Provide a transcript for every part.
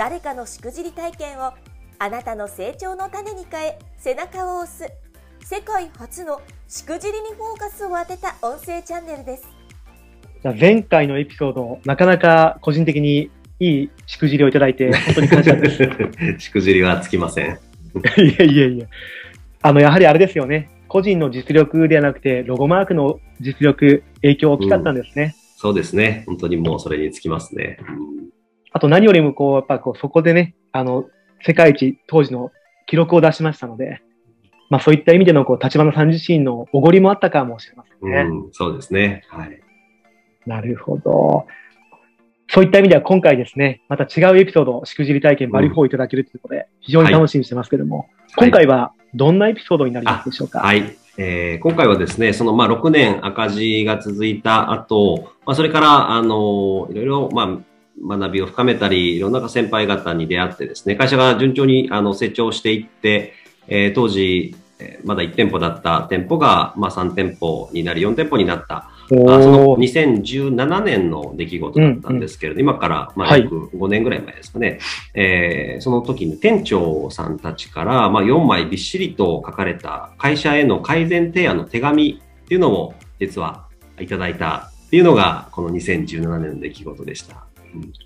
誰かのしくじり体験をあなたの成長の種に変え背中を押す世界初のしくじりにフォーカスを当てた音声チャンネルですじゃあ前回のエピソード、なかなか個人的にいいしくじりをいただいて、本当に感謝です。しくじりはつきません。いやいやいや。あの、やはりあれですよね。個人の実力ではなくて、ロゴマークの実力、影響大きかったんですね。うん、そうですね。本当にもうそれにつきますね。うんあと何よりもこう、やっぱこう、そこでね、あの、世界一当時の記録を出しましたので、まあそういった意味でのこう、立花さん自身のおごりもあったかもしれませんね。うん、そうですね。はい。なるほど。そういった意味では今回ですね、また違うエピソード、しくじり体験バリフォーいただけるということで、非常に楽しみにしてますけども、はい、今回はどんなエピソードになりますでしょうか？はい。えー、今回はですね、そのまあ6年赤字が続いた後、まあ、それから、あのいろいろ、まあ、学びを深めたり、いろんな先輩方に出会ってですね、会社が順調にあの成長していって、えー、当時、まだ1店舗だった店舗が、まあ、3店舗になり、4店舗になった、あその2017年の出来事だったんですけれど、うん。うん、今からまあ約5年ぐらい前ですかね、はい、えー、その時に店長さんたちから、まあ、4枚びっしりと書かれた会社への改善提案の手紙っていうのを実はいただいたっていうのが、この2017年の出来事でした。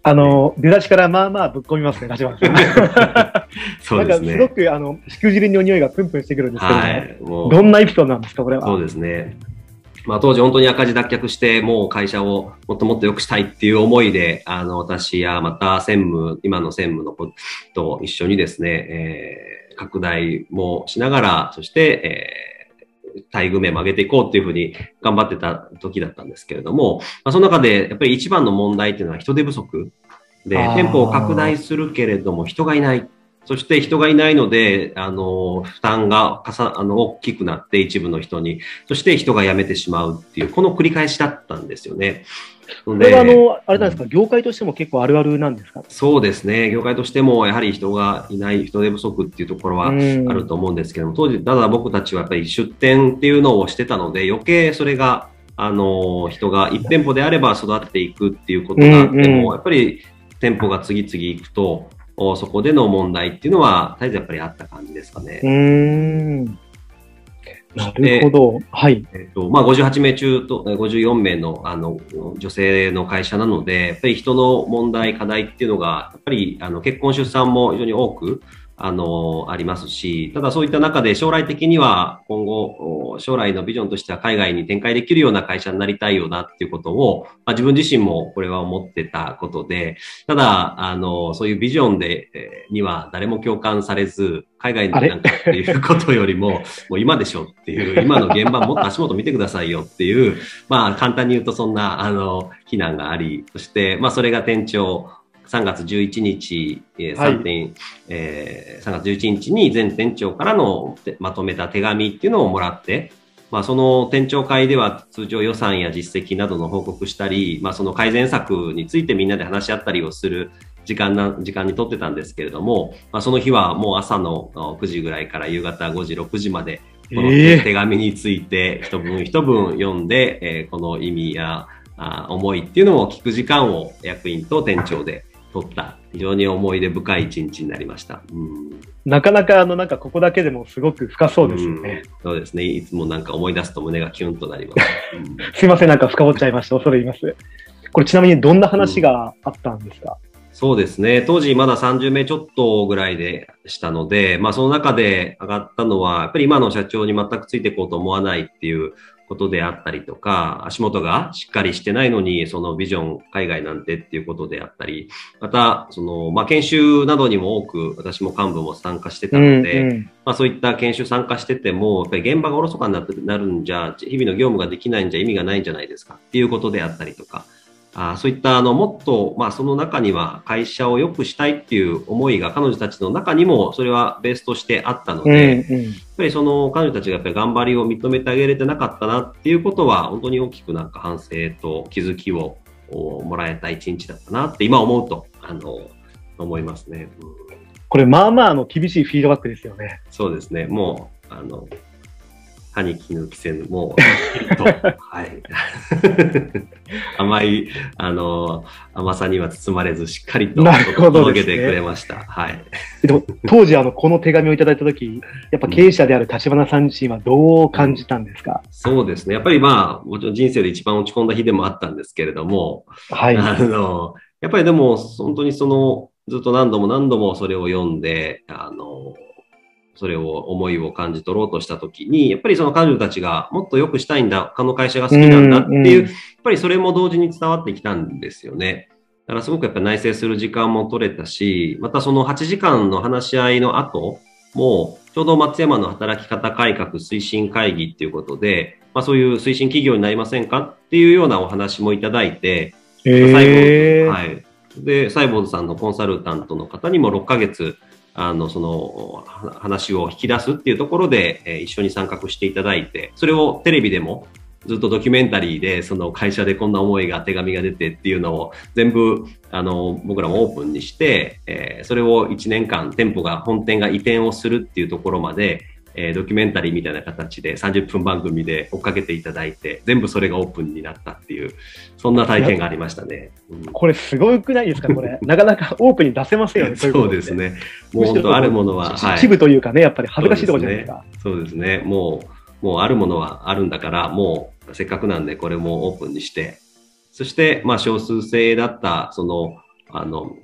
あの、出だしからまあまあぶっ込みますね、立花さん。そうですね。すごく、あの、しくじりの匂いがプンプンしてくるんですけど、はいも、どんなエピソードなんですか、これは。そうですね。まあ当時本当に赤字脱却して、もう会社をもっともっと良くしたいっていう思いで、あの、私やまた専務、今の専務の子と一緒にですね、えー、拡大もしながら、そして、えー待遇面も上げていこうっていうふうに頑張ってた時だったんですけれども、まあ、その中でやっぱり一番の問題っていうのは人手不足で、店舗を拡大するけれども人がいない。そして人がいないので、あの、負担がかさ、あの、大きくなって一部の人に、そして人が辞めてしまうっていう、この繰り返しだったんですよね。これはあの、あれなんですか、業界としても結構あるあるなんですか？そうですね。業界としても、やはり人がいない、人手不足っていうところはあると思うんですけども、当時、ただ僕たちはやっぱり出店っていうのをしてたので、余計それが、あの、人が1店舗であれば育っていくっていうことがあっても、うんうん、やっぱり店舗が次々行くと、そこでの問題っていうのは、絶えずやっぱりあった感じですかね。うんなるほど。はい。えっ、と、まあ、58名中と、54名の、あの、女性の会社なので、やっぱり人の問題、課題っていうのが、やっぱり、あの、結婚出産も非常に多く、あの、ありますし、ただそういった中で将来的には今後、将来のビジョンとしては海外に展開できるような会社になりたいよなっていうことを、まあ、自分自身もこれは思ってたことで、ただ、あの、そういうビジョンで、えー、には誰も共感されず、海外になんかっていうことよりも、もう今でしょっていう、今の現場もっと足元見てくださいよっていう、まあ簡単に言うとそんな、あの、非難があり、そして、まあそれが店長、3月11日、えー、3点、はい、えー、3月11日に全店長からのまとめた手紙っていうのをもらって、まあ、その店長会では通常予算や実績などの報告したり、まあ、その改善策についてみんなで話し合ったりをする時間な、時間にとってたんですけれども、まあ、その日はもう朝の9時ぐらいから夕方5時、6時まで、この手紙について一文一文読んで、えー、この意味やあ思いっていうのを聞く時間を役員と店長で取った非常に思い出深い一日になりました。うん、なかなかあのなんかここだけでもすごく深そうですよね、うん、そうですね。いつもなんか思い出すと胸がキュンとなります。うん、すいません、なんか深掘っちゃいました。恐れ入ります。これちなみにどんな話があったんですか、そうですね。当時まだ30名ちょっとぐらいでしたので、まあその中で上がったのは、やっぱり今の社長に全くついていこうと思わないっていうことであったりとか、足元がしっかりしてないのに、そのビジョン海外なんてっていうことであったり、また、その、まあ、研修などにも多く私も幹部も参加してたので、うんうん、まあ、そういった研修参加してても、やっぱり現場がおろそかになってなるんじゃ、日々の業務ができないんじゃ意味がないんじゃないですかっていうことであったりとか、あそういったあのもっと、まあ、その中には会社を良くしたいっていう思いが彼女たちの中にもそれはベースとしてあったので、うんうん、やっぱりその彼女たちがやっぱり頑張りを認めてあげれてなかったなっていうことは本当に大きくなんか反省と気づきをもらえた一日だったなって今思うとあの思いますね。うん、これまあまあの厳しいフィードバックですよね。そうですね。もうあの歯に衣着せぬ、もう、と、はい。甘い、あの、甘さには包まれず、しっかりと届けてくれました。ね、はい。でも、当時、あの、この手紙をいただいたとき、やっぱ経営者である立花さん自身はどう感じたんですか、うん、そうですね。やっぱりまあ、もちろん人生で一番落ち込んだ日でもあったんですけれども、はい。あの、やっぱりでも、本当にその、ずっと何度も何度もそれを読んで、あの、それを思いを感じ取ろうとしたときに、やっぱりその彼女たちがもっと良くしたいんだ、他の会社が好きなんだっていう、やっぱりそれも同時に伝わってきたんですよね。だからすごくやっぱ内省する時間も取れたし、またその8時間の話し合いの後も、ちょうど松山の働き方改革推進会議っていうことで、まあそういう推進企業になりませんか？っていうようなお話もいただいて、最後、はい。で、サイボーズさんのコンサルタントの方にも6ヶ月、あの、その、話を引き出すっていうところで、えー、一緒に参画していただいて、それをテレビでもずっとドキュメンタリーで、その会社でこんな思いが、手紙が出てっていうのを全部、あの、僕らもオープンにして、えー、それを1年間、店舗が、本店が移転をするっていうところまで、えー、ドキュメンタリーみたいな形で30分番組で追っかけていただいて、全部それがオープンになったっていう、そんな体験がありましたね。うん、これすごくないですかこれ。なかなかオープンに出せませんよね。そうですね。もう本当あるものは。一部というかね、やっぱり恥ずかしいところじゃないですか。そうですね。もう、もうあるものはあるんだから、もうせっかくなんでこれもオープンにして、そして、まあ少数制だった、その、あの、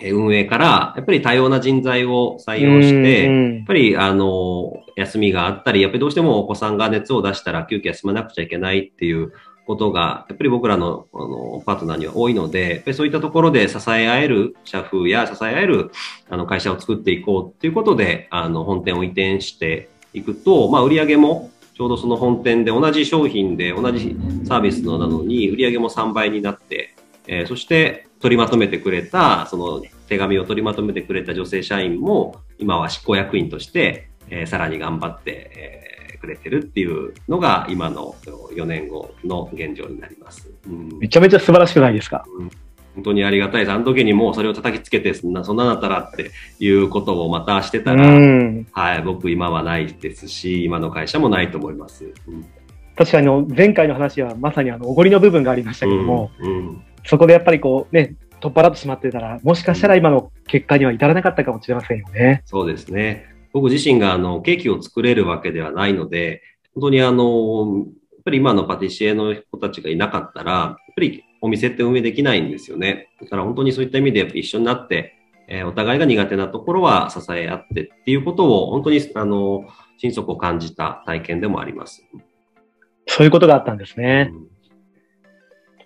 運営から、やっぱり多様な人材を採用して、やっぱり、あの、休みがあったり、やっぱりどうしてもお子さんが熱を出したら急遽休まなくちゃいけないっていうことが、やっぱり僕らのあのパートナーには多いので、やっぱりそういったところで支え合える社風や支え合えるあの会社を作っていこうっていうことで、あの、本店を移転していくと、まあ、売り上げもちょうどその本店で同じ商品で同じサービスのなのに売り上げも3倍になって、えー、そして取りまとめてくれた、その手紙を取りまとめてくれた女性社員も、今は執行役員として、えー、さらに頑張って、えー、くれてるっていうのが、今の4年後の現状になります。うん、めちゃめちゃ素晴らしくないですか、うん。本当にありがたい。です。あの時にもうそれを叩きつけて、そんな、そんなだったらっていうことをまたしてたら、はい、僕今はないですし、今の会社もないと思います。うん、確かに前回の話はまさにあの、おごりの部分がありましたけども、うん、そこでやっぱりこうね、取っ払ってしまってたら、もしかしたら今の結果には至らなかったかもしれませんよね。そうですね。僕自身があのケーキを作れるわけではないので、本当にあの、やっぱり今のパティシエの人たちがいなかったら、やっぱりお店って運営できないんですよね。だから本当にそういった意味で一緒になって、えー、お互いが苦手なところは支え合ってっていうことを本当にあの、心底感じた体験でもあります。そういうことがあったんですね。うん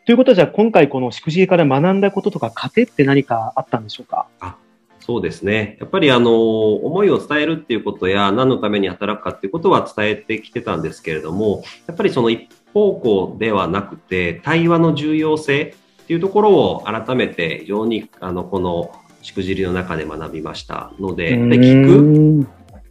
ということは、じゃあ今回このしくじりから学んだこととか、糧って何かあったんでしょうか？あそうですね。やっぱりあの、思いを伝えるっていうことや、何のために働くかっていうことは伝えてきてたんですけれども、やっぱりその一方向ではなくて、対話の重要性っていうところを改めて非常にあの、このしくじりの中で学びました。ので、で聞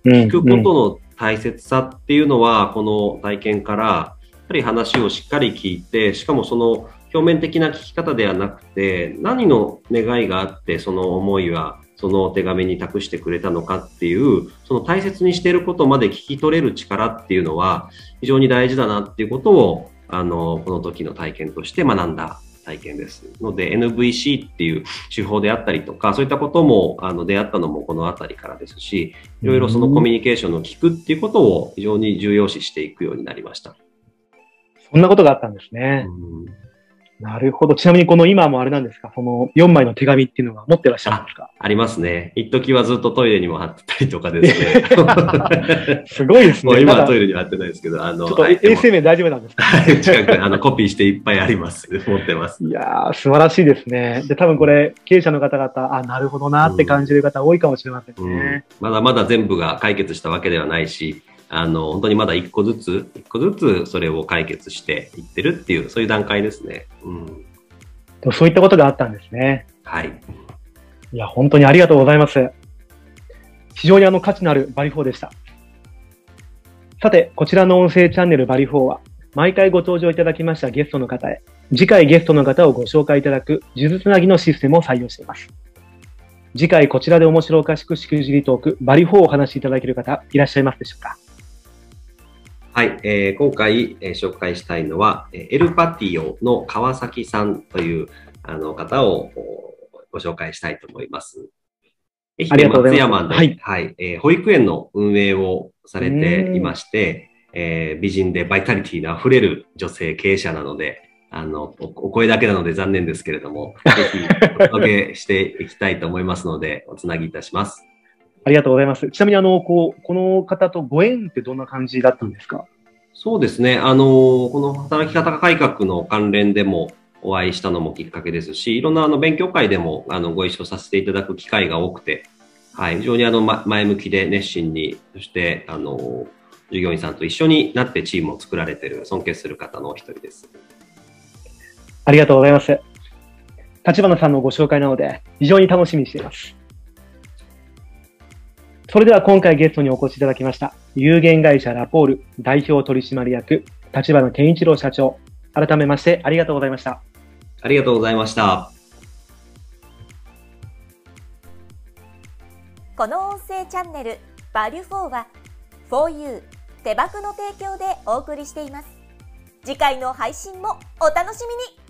く、聞くことの大切さっていうのは、この体験から、やっぱり話をしっかり聞いて、しかもその表面的な聞き方ではなくて、何の願いがあって、その思いは、その手紙に託してくれたのかっていう、その大切にしていることまで聞き取れる力っていうのは、非常に大事だなっていうことを、あの、この時の体験として学んだ体験です。ので、NVC っていう手法であったりとか、そういったことも、あの、出会ったのもこの辺りからですし、いろいろそのコミュニケーションの聞くっていうことを非常に重要視していくようになりました。そんなことがあったんですね。うんなるほど。ちなみにこの今もあれなんですか？その4枚の手紙っていうのは持ってらっしゃるんですか？ありますね。一時はずっとトイレにも貼ってたりとかですね。すごいですね。もう今はトイレには貼ってないですけど、あの、ちょっと衛生面大丈夫なんですか？近くあのコピーしていっぱいあります。持ってます。いやー、素晴らしいですね。で、多分これ、経営者の方々、あ、なるほどなって感じる方多いかもしれませんね、うん、まだまだ全部が解決したわけではないし、あの、本当にまだ一個ずつ、一個ずつそれを解決していってるっていう、そういう段階ですね。うんそういったことがあったんですね。はい。いや、本当にありがとうございます。非常にあの価値のあるバリフォーでした。さて、こちらの音声チャンネルバリフォーは、毎回ご登場いただきましたゲストの方へ、次回ゲストの方をご紹介いただく、呪術つなぎのシステムを採用しています。次回こちらで面白おかしくしくじりトーク、バリフォーをお話しいただける方、いらっしゃいますでしょうかはい、えー、今回、えー、紹介したいのは、エルパティオの川崎さんというあの方をご紹介したいと思います。愛媛松山で、はい、はい、えー、保育園の運営をされていまして、えー、美人でバイタリティの溢れる女性経営者なので、あのお、お声だけなので残念ですけれども、ぜひお届けしていきたいと思いますので、おつなぎいたします。ありがとうございます。ちなみに、あの、こう、この方とご縁ってどんな感じだったんですか？そうですね。あの、この働き方改革の関連でもお会いしたのもきっかけですし、いろんなあの勉強会でもあのご一緒させていただく機会が多くて、はい、非常にあの、ま、前向きで熱心に、そしてあの、従業員さんと一緒になってチームを作られている、尊敬する方のお一人です。ありがとうございます。立花さんのご紹介なので、非常に楽しみにしています。それでは今回ゲストにお越しいただきました、有限会社ラポール代表取締役、立花健一郎社長。改めましてありがとうございました。ありがとうございました。この音声チャンネル、バリュフォーは、4U 手箱の提供でお送りしています。次回の配信もお楽しみに